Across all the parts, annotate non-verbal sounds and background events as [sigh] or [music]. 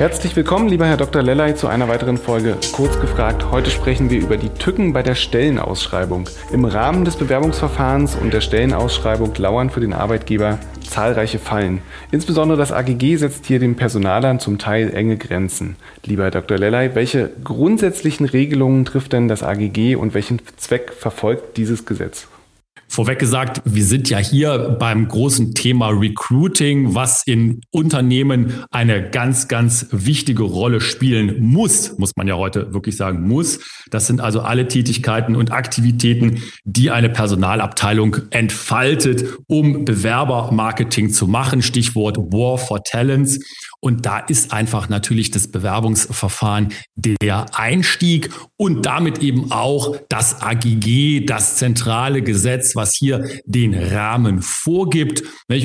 Herzlich willkommen, lieber Herr Dr. Lellay, zu einer weiteren Folge Kurz gefragt. Heute sprechen wir über die Tücken bei der Stellenausschreibung. Im Rahmen des Bewerbungsverfahrens und der Stellenausschreibung lauern für den Arbeitgeber zahlreiche Fallen. Insbesondere das AGG setzt hier den Personalern zum Teil enge Grenzen. Lieber Herr Dr. Lellay, welche grundsätzlichen Regelungen trifft denn das AGG und welchen Zweck verfolgt dieses Gesetz? Vorweg gesagt, wir sind ja hier beim großen Thema Recruiting, was in Unternehmen eine ganz, ganz wichtige Rolle spielen muss, muss man ja heute wirklich sagen, muss. Das sind also alle Tätigkeiten und Aktivitäten, die eine Personalabteilung entfaltet, um Bewerbermarketing zu machen. Stichwort War for Talents. Und da ist einfach natürlich das Bewerbungsverfahren der Einstieg und damit eben auch das AGG, das zentrale Gesetz, was hier den Rahmen vorgibt.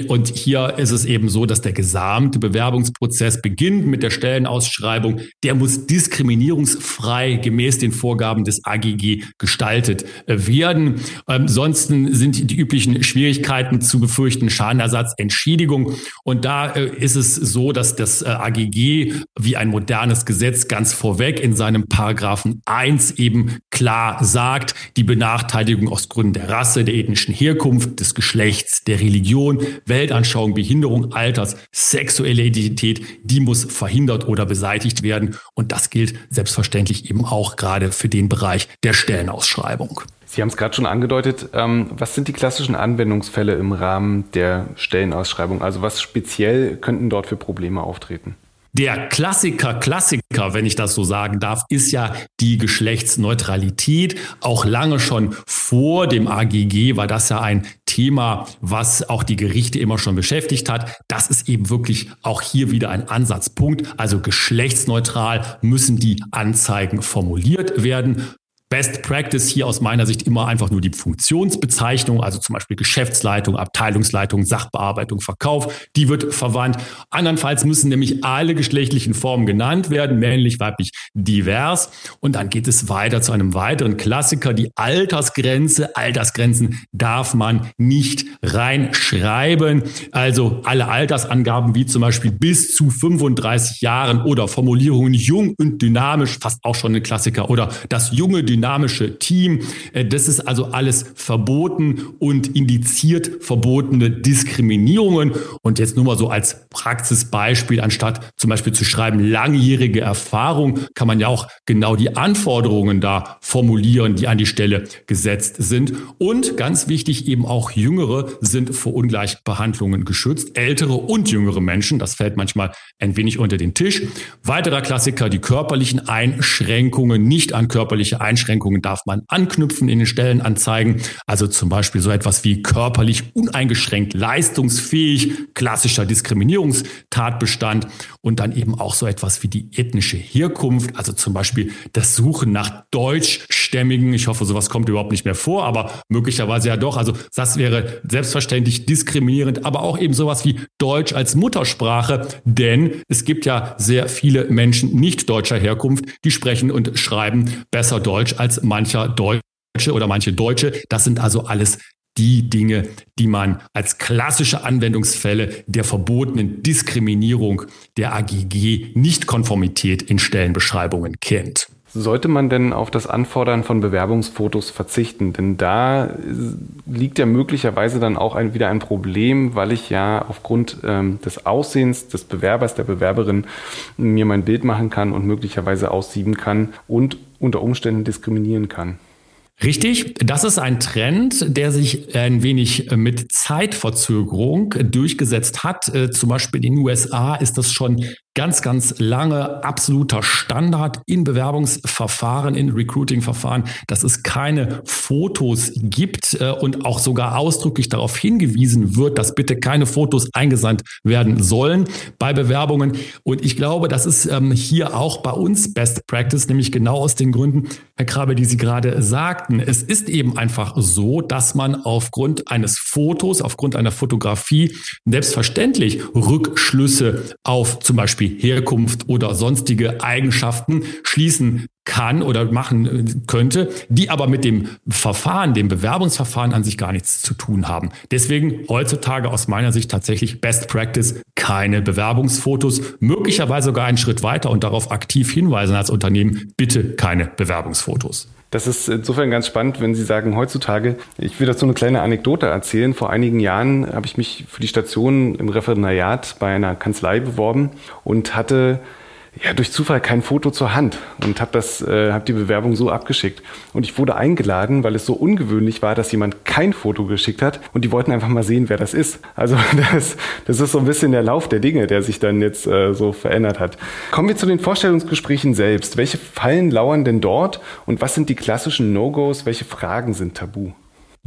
Und hier ist es eben so, dass der gesamte Bewerbungsprozess beginnt mit der Stellenausschreibung. Der muss diskriminierungsfrei gemäß den Vorgaben des AGG gestaltet werden. Ansonsten sind die üblichen Schwierigkeiten zu befürchten, Schadenersatz, Entschädigung. Und da äh, ist es so, dass das äh, AGG wie ein modernes Gesetz ganz vorweg in seinem Paragraphen 1 eben klar sagt, die Benachteiligung aus Gründen der Rasse, der ethnischen Herkunft, des Geschlechts, der Religion, Weltanschauung, Behinderung, Alters, sexuelle Identität, die muss verhindert oder beseitigt werden. Und das gilt selbstverständlich eben auch gerade für den Bereich der Stellenausschreibung. Sie haben es gerade schon angedeutet. Ähm, was sind die klassischen Anwendungsfälle im Rahmen der Stellenausschreibung? Also was speziell könnten dort für Probleme auftreten? Der Klassiker, Klassiker, wenn ich das so sagen darf, ist ja die Geschlechtsneutralität. Auch lange schon vor dem AGG war das ja ein Thema, was auch die Gerichte immer schon beschäftigt hat. Das ist eben wirklich auch hier wieder ein Ansatzpunkt. Also geschlechtsneutral müssen die Anzeigen formuliert werden. Best Practice hier aus meiner Sicht immer einfach nur die Funktionsbezeichnung, also zum Beispiel Geschäftsleitung, Abteilungsleitung, Sachbearbeitung, Verkauf, die wird verwandt. Andernfalls müssen nämlich alle geschlechtlichen Formen genannt werden, männlich, weiblich, divers. Und dann geht es weiter zu einem weiteren Klassiker, die Altersgrenze. Altersgrenzen darf man nicht reinschreiben. Also alle Altersangaben wie zum Beispiel bis zu 35 Jahren oder Formulierungen jung und dynamisch, fast auch schon ein Klassiker, oder das junge dynamische Team. Äh, das ist also alles verboten und indiziert verbotene Diskriminierungen. Und jetzt nur mal so als Praxisbeispiel, anstatt zum Beispiel zu schreiben langjährige Erfahrung, kann man ja auch genau die Anforderungen da formulieren, die an die Stelle gesetzt sind. Und ganz wichtig, eben auch Jüngere sind vor Ungleichbehandlungen geschützt. Ältere und jüngere Menschen, das fällt manchmal ein wenig unter den Tisch. Weiterer Klassiker, die körperlichen Einschränkungen, nicht an körperliche Einschränkungen Einschränkungen darf man anknüpfen in den Stellenanzeigen. Also zum Beispiel so etwas wie körperlich uneingeschränkt leistungsfähig, klassischer Diskriminierungstatbestand und dann eben auch so etwas wie die ethnische Herkunft, also zum Beispiel das Suchen nach Deutschstämmigen. Ich hoffe, sowas kommt überhaupt nicht mehr vor, aber möglicherweise ja doch. Also das wäre selbstverständlich diskriminierend, aber auch eben sowas wie Deutsch als Muttersprache, denn es gibt ja sehr viele Menschen nicht deutscher Herkunft, die sprechen und schreiben besser Deutsch als mancher Deutsche oder manche Deutsche. Das sind also alles die Dinge, die man als klassische Anwendungsfälle der verbotenen Diskriminierung der AGG Nichtkonformität in Stellenbeschreibungen kennt. Sollte man denn auf das Anfordern von Bewerbungsfotos verzichten? Denn da liegt ja möglicherweise dann auch ein, wieder ein Problem, weil ich ja aufgrund ähm, des Aussehens des Bewerbers, der Bewerberin mir mein Bild machen kann und möglicherweise aussieben kann und unter Umständen diskriminieren kann. Richtig, das ist ein Trend, der sich ein wenig mit Zeitverzögerung durchgesetzt hat. Äh, zum Beispiel in den USA ist das schon ganz, ganz lange absoluter Standard in Bewerbungsverfahren, in Recruiting-Verfahren, dass es keine Fotos gibt äh, und auch sogar ausdrücklich darauf hingewiesen wird, dass bitte keine Fotos eingesandt werden sollen bei Bewerbungen. Und ich glaube, das ist ähm, hier auch bei uns Best Practice, nämlich genau aus den Gründen, Herr Krabbe, die Sie gerade sagten. Es ist eben einfach so, dass man aufgrund eines Fotos, aufgrund einer Fotografie selbstverständlich Rückschlüsse auf zum Beispiel Herkunft oder sonstige Eigenschaften schließen kann oder machen äh, könnte, die aber mit dem Verfahren, dem Bewerbungsverfahren an sich gar nichts zu tun haben. Deswegen heutzutage aus meiner Sicht tatsächlich Best Practice keine Bewerbungsfotos, möglicherweise sogar einen Schritt weiter und darauf aktiv hinweisen als Unternehmen, bitte keine Bewerbungsfotos. Das ist insofern ganz spannend, wenn Sie sagen, heutzutage, ich will dazu eine kleine Anekdote erzählen. Vor einigen Jahren habe ich mich für die Station im Referendariat bei einer Kanzlei beworben und hatte ja, durch Zufall kein Foto zur Hand und habe äh, habe die Bewerbung so abgeschickt. Und ich wurde eingeladen, weil es so ungewöhnlich war, dass jemand kein Foto geschickt hat und die wollten einfach mal sehen, wer das ist. Also [laughs] das, das ist so ein bisschen der Lauf der Dinge, der sich dann jetzt äh, so verändert hat. Kommen wir zu den Vorstellungsgesprächen selbst. Welche Fallen lauern denn dort und was sind die klassischen No-Gos? Welche Fragen sind tabu?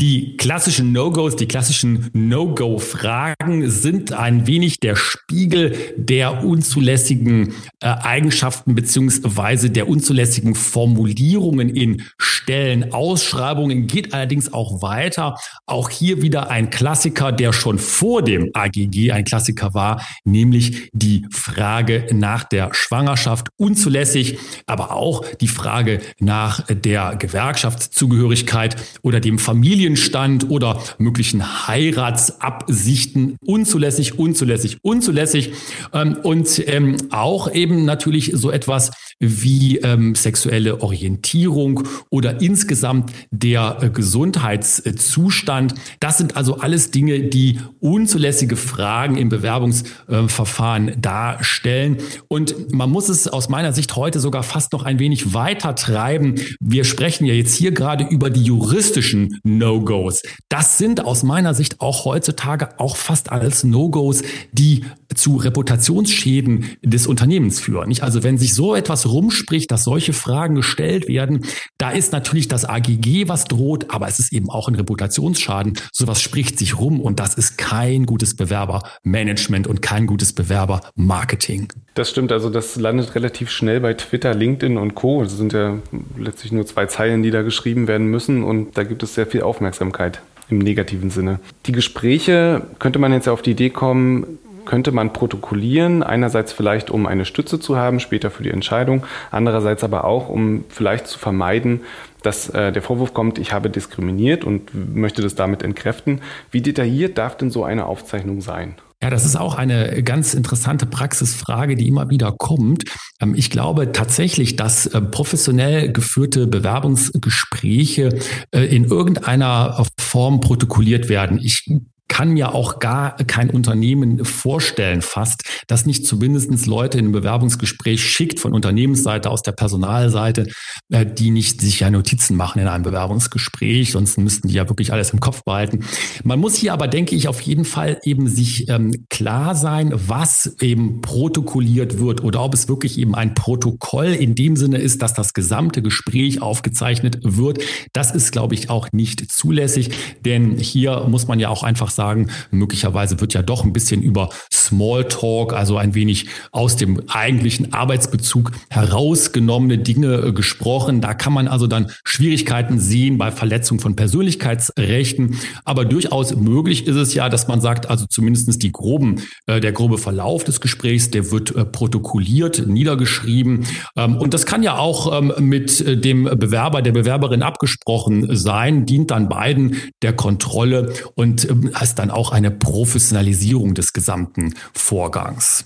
Die klassischen No-Gos, die klassischen No-Go-Fragen sind ein wenig der Spiegel der unzulässigen äh, Eigenschaften beziehungsweise der unzulässigen Formulierungen in Stellenausschreibungen, geht allerdings auch weiter. Auch hier wieder ein Klassiker, der schon vor dem AGG ein Klassiker war, nämlich die Frage nach der Schwangerschaft unzulässig, aber auch die Frage nach der Gewerkschaftszugehörigkeit oder dem Familien Familienstand oder möglichen Heiratsabsichten unzulässig, unzulässig, unzulässig. Ähm, und ähm, auch eben natürlich so etwas wie ähm, sexuelle Orientierung oder insgesamt der äh, Gesundheitszustand. Das sind also alles Dinge, die unzulässige Fragen im Bewerbungsverfahren darstellen. Und man muss es aus meiner Sicht heute sogar fast noch ein wenig weiter treiben. Wir sprechen ja jetzt hier gerade über die juristischen No-Gos. Das sind aus meiner Sicht auch heutzutage auch fast als No-Gos, die zu Reputationsschäden des Unternehmens führen. Nicht? Also wenn sich so etwas rumspricht, dass solche Fragen gestellt werden, da ist natürlich das AGG, was droht, aber es ist eben auch ein Reputationsschaden. Sowas spricht sich rum und das ist kein gutes Bewerbermanagement und kein gutes Bewerbermarketing. Das stimmt, also das landet relativ schnell bei Twitter, LinkedIn und Co. Das sind ja letztlich nur zwei Zeilen, die da geschrieben werden müssen und da gibt es sehr viel Aufmerksamkeit im negativen Sinne. Die Gespräche könnte man jetzt auf die Idee kommen, könnte man protokollieren, einerseits vielleicht um eine Stütze zu haben, später für die Entscheidung, andererseits aber auch, um vielleicht zu vermeiden, dass äh, der Vorwurf kommt, ich habe diskriminiert und möchte das damit entkräften. Wie detailliert darf denn so eine Aufzeichnung sein? Ja, das ist auch eine ganz interessante Praxisfrage, die immer wieder kommt. Ähm, ich glaube tatsächlich, dass äh, professionell geführte Bewerbungsgespräche äh, in irgendeiner Form protokolliert werden. Ich kann mir auch gar kein Unternehmen vorstellen, fast, das nicht zumindest Leute in ein Bewerbungsgespräch schickt von Unternehmensseite aus der Personalseite, äh, die nicht sich ja Notizen machen in einem Bewerbungsgespräch, sonst müssten die ja wirklich alles im Kopf behalten. Man muss hier aber, denke ich, auf jeden Fall eben sich ähm, klar sein, was eben protokolliert wird oder ob es wirklich eben ein Protokoll in dem Sinne ist, dass das gesamte Gespräch aufgezeichnet wird. Das ist, glaube ich, auch nicht zulässig, denn hier muss man ja auch einfach sagen, möglicherweise wird ja doch ein bisschen über Smalltalk, also ein wenig aus dem eigentlichen Arbeitsbezug herausgenommene Dinge äh, gesprochen. Da kann man also dann Schwierigkeiten sehen bei Verletzung von Persönlichkeitsrechten. Aber durchaus möglich ist es ja, dass man sagt, also zumindestens die groben, äh, der grobe Verlauf des Gesprächs, der wird äh, protokolliert, niedergeschrieben. Ähm, und das kann ja auch ähm, mit dem Bewerber, der Bewerberin abgesprochen sein, dient dann beiden der Kontrolle und ähm, heißt dann auch eine Professionalisierung des gesamten Vorgangs.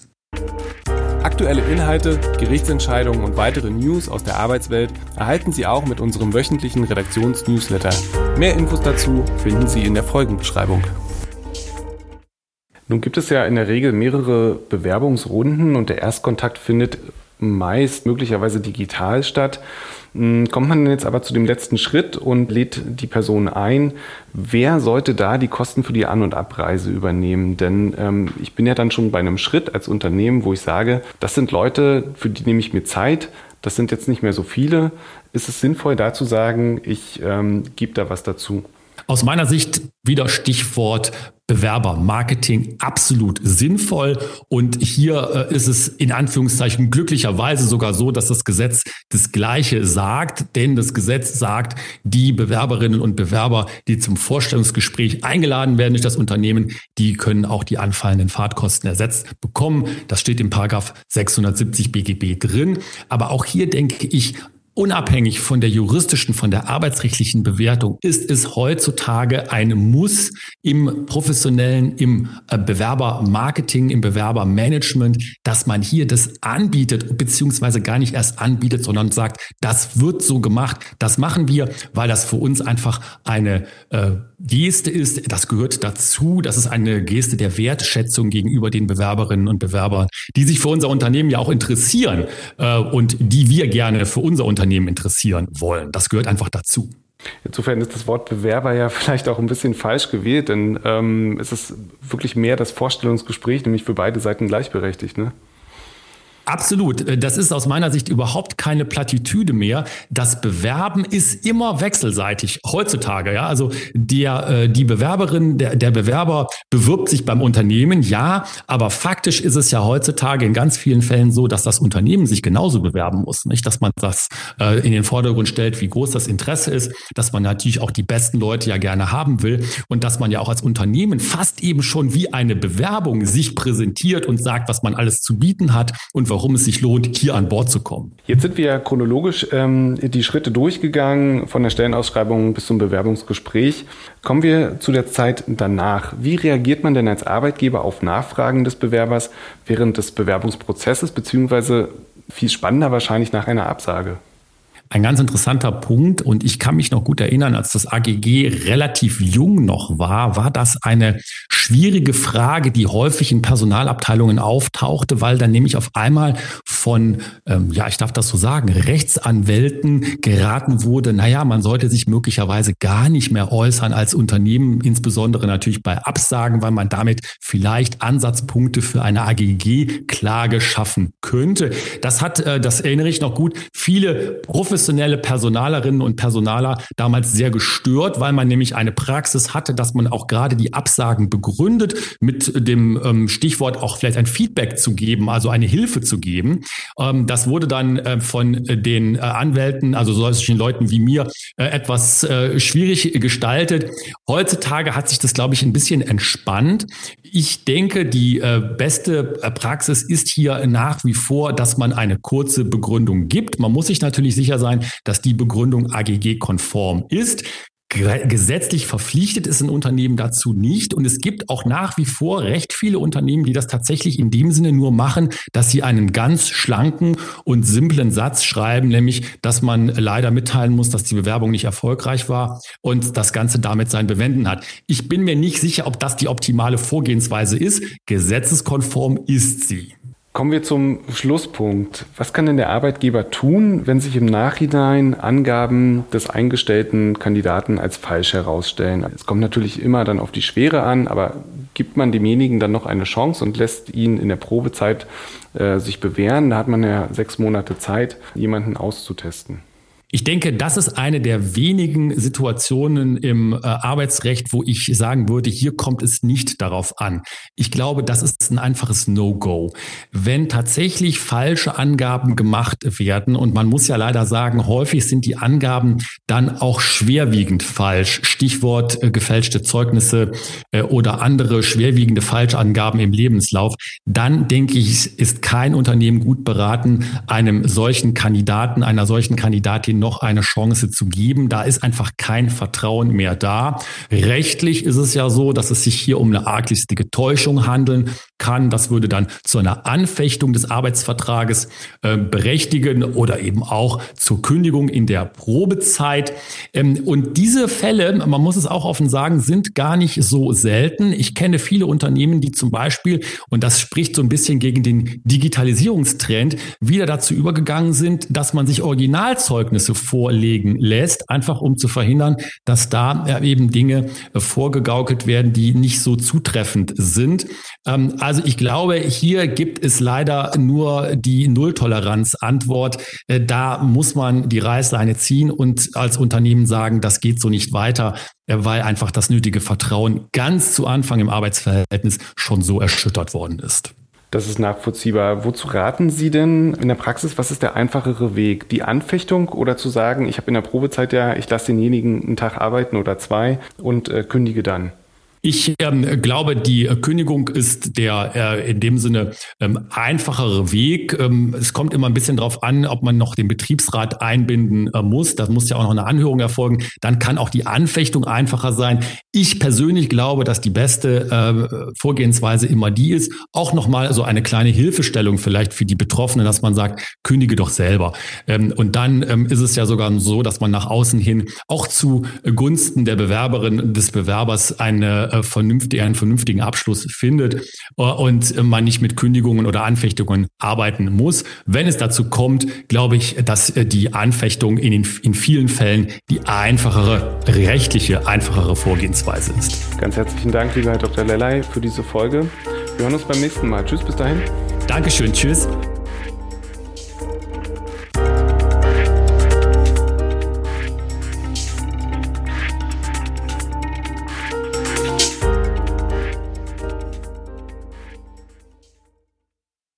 Aktuelle Inhalte, Gerichtsentscheidungen und weitere News aus der Arbeitswelt erhalten Sie auch mit unserem wöchentlichen Redaktionsnewsletter. Mehr Infos dazu finden Sie in der Folgenbeschreibung. Nun gibt es ja in der Regel mehrere Bewerbungsrunden und der Erstkontakt findet meist möglicherweise digital statt. Hm, kommt man jetzt aber zu dem letzten Schritt und lädt die Person ein, wer sollte da die Kosten für die An- und Abreise übernehmen? Denn ähm, ich bin ja dann schon bei einem Schritt als Unternehmen, wo ich sage, das sind Leute, für die nehme ich mir Zeit, das sind jetzt nicht mehr so viele. Ist es sinnvoll, da zu sagen, ich ähm, gebe da was dazu? Aus meiner Sicht wieder Stichwort Bewerbermarketing absolut sinnvoll. Und hier äh, ist es in Anführungszeichen glücklicherweise sogar so, dass das Gesetz das Gleiche sagt. Denn das Gesetz sagt, die Bewerberinnen und Bewerber, die zum Vorstellungsgespräch eingeladen werden durch das Unternehmen, die können auch die anfallenden Fahrtkosten ersetzt bekommen. Das steht im Paragraph 670 BGB drin. Aber auch hier denke ich, Unabhängig von der juristischen, von der arbeitsrechtlichen Bewertung ist es heutzutage ein Muss im professionellen, im äh, Bewerbermarketing, im Bewerbermanagement, dass man hier das anbietet, beziehungsweise gar nicht erst anbietet, sondern sagt, das wird so gemacht, das machen wir, weil das für uns einfach eine äh, Geste ist, das gehört dazu, das ist eine Geste der Wertschätzung gegenüber den Bewerberinnen und Bewerbern, die sich für unser Unternehmen ja auch interessieren äh, und die wir gerne für unser Unternehmen interessieren wollen. Das gehört einfach dazu. Insofern ist das Wort Bewerber ja [laughs] vielleicht auch ein bisschen falsch gewählt, denn ähm, es ist wirklich mehr das Vorstellungsgespräch, nämlich für beide Seiten gleichberechtigt. Ne? Absolut. Äh, das ist aus meiner Sicht überhaupt keine Plattitüde mehr. Das Bewerben ist immer wechselseitig heutzutage. Ja, also der, äh, die Bewerberin, der, der Bewerber bewirbt sich beim Unternehmen, ja, aber faktisch ist es ja heutzutage in ganz vielen Fällen so, dass das Unternehmen sich genauso bewerben muss. Nicht, dass man das äh, in den Vordergrund stellt, wie groß das Interesse ist, dass man natürlich auch die besten Leute ja gerne haben will und dass man ja auch als Unternehmen fast eben schon wie eine Bewerbung sich präsentiert und sagt, was man alles zu bieten hat und warum es sich lohnt, hier an Bord zu kommen. Jetzt sind wir chronologisch ähm, die Schritte durchgegangen, von der Stellenausschreibung bis zum Bewerbungsgespräch. Kommen wir zu der Zeit danach. Wie reagiert man denn als Arbeitgeber auf Nachfragen des Bewerbers während des Bewerbungsprozesses, beziehungsweise viel spannender wahrscheinlich nach einer Absage? Ein ganz interessanter Punkt und ich kann mich noch gut erinnern, als das AGG relativ jung noch war, war das eine schwierige Frage, die häufig in Personalabteilungen auftauchte, weil dann nämlich auf einmal von, ähm, ja, ich darf das so sagen, Rechtsanwälten geraten wurde, naja, man sollte sich möglicherweise gar nicht mehr äußern als Unternehmen, insbesondere natürlich bei Absagen, weil man damit vielleicht Ansatzpunkte für eine AGG-Klage schaffen könnte. Das hat, äh, das erinnere ich noch gut, viele professionelle professionelle Personalerinnen und Personaler damals sehr gestört, weil man nämlich eine Praxis hatte, dass man auch gerade die Absagen begründet mit dem ähm, Stichwort auch vielleicht ein Feedback zu geben, also eine Hilfe zu geben. Ähm, das wurde dann äh, von den äh, Anwälten, also solchen Leuten wie mir, äh, etwas äh, schwierig gestaltet. Heutzutage hat sich das, glaube ich, ein bisschen entspannt. Ich denke, die äh, beste äh, Praxis ist hier nach wie vor, dass man eine kurze Begründung gibt. Man muss sich natürlich sicher sein, sein, dass die Begründung AGG-konform ist. Gesetzlich verpflichtet ist ein Unternehmen dazu nicht. Und es gibt auch nach wie vor recht viele Unternehmen, die das tatsächlich in dem Sinne nur machen, dass sie einen ganz schlanken und simplen Satz schreiben, nämlich, dass man leider mitteilen muss, dass die Bewerbung nicht erfolgreich war und das Ganze damit sein Bewenden hat. Ich bin mir nicht sicher, ob das die optimale Vorgehensweise ist. Gesetzeskonform ist sie. Kommen wir zum Schlusspunkt. Was kann denn der Arbeitgeber tun, wenn sich im Nachhinein Angaben des eingestellten Kandidaten als falsch herausstellen? Es kommt natürlich immer dann auf die Schwere an, aber gibt man demjenigen dann noch eine Chance und lässt ihn in der Probezeit äh, sich bewähren? Da hat man ja sechs Monate Zeit, jemanden auszutesten. Ich denke, das ist eine der wenigen Situationen im äh, Arbeitsrecht, wo ich sagen würde, hier kommt es nicht darauf an. Ich glaube, das ist ein einfaches No-Go. Wenn tatsächlich falsche Angaben gemacht werden, und man muss ja leider sagen, häufig sind die Angaben dann auch schwerwiegend falsch. Stichwort äh, gefälschte Zeugnisse äh, oder andere schwerwiegende Falschangaben im Lebenslauf, dann denke ich, ist kein Unternehmen gut beraten, einem solchen Kandidaten, einer solchen Kandidatin noch eine Chance zu geben. Da ist einfach kein Vertrauen mehr da. Rechtlich ist es ja so, dass es sich hier um eine arglistige Täuschung handeln kann. Das würde dann zu einer Anfechtung des Arbeitsvertrages äh, berechtigen oder eben auch zur Kündigung in der Probezeit. Ähm, und diese Fälle, man muss es auch offen sagen, sind gar nicht so selten. Ich kenne viele Unternehmen, die zum Beispiel, und das spricht so ein bisschen gegen den Digitalisierungstrend, wieder dazu übergegangen sind, dass man sich Originalzeugnisse vorlegen lässt, einfach um zu verhindern, dass da äh, eben Dinge äh, vorgegaukelt werden, die nicht so zutreffend sind. Ähm, also ich glaube, hier gibt es leider nur die Nulltoleranz-Antwort. Äh, da muss man die Reißleine ziehen und als Unternehmen sagen, das geht so nicht weiter, weil einfach das nötige Vertrauen ganz zu Anfang im Arbeitsverhältnis schon so erschüttert worden ist. Das ist nachvollziehbar. Wozu raten Sie denn in der Praxis, was ist der einfachere Weg? Die Anfechtung oder zu sagen, ich habe in der Probezeit ja, ich lasse denjenigen einen Tag arbeiten oder zwei und äh, kündige dann? Ich ähm, glaube, die Kündigung ist der äh, in dem Sinne ähm, einfachere Weg. Ähm, es kommt immer ein bisschen darauf an, ob man noch den Betriebsrat einbinden äh, muss. Da muss ja auch noch eine Anhörung erfolgen. Dann kann auch die Anfechtung einfacher sein. Ich persönlich glaube, dass die beste äh, Vorgehensweise immer die ist. Auch nochmal so eine kleine Hilfestellung vielleicht für die Betroffenen, dass man sagt, kündige doch selber. Ähm, und dann ähm, ist es ja sogar so, dass man nach außen hin auch zu Gunsten der Bewerberin des Bewerbers eine äh, vernünftig, einen vernünftigen Abschluss findet äh, und man nicht mit Kündigungen oder Anfechtungen arbeiten muss. Wenn es dazu kommt, glaube ich, dass äh, die Anfechtung in, den, in vielen Fällen die einfachere, rechtliche, einfachere Vorgehensweise ist. Ganz herzlichen Dank, lieber Herr Dr. Lellay, für diese Folge. Wir hören uns beim nächsten Mal. Tschüss, bis dahin. Dankeschön, tschüss.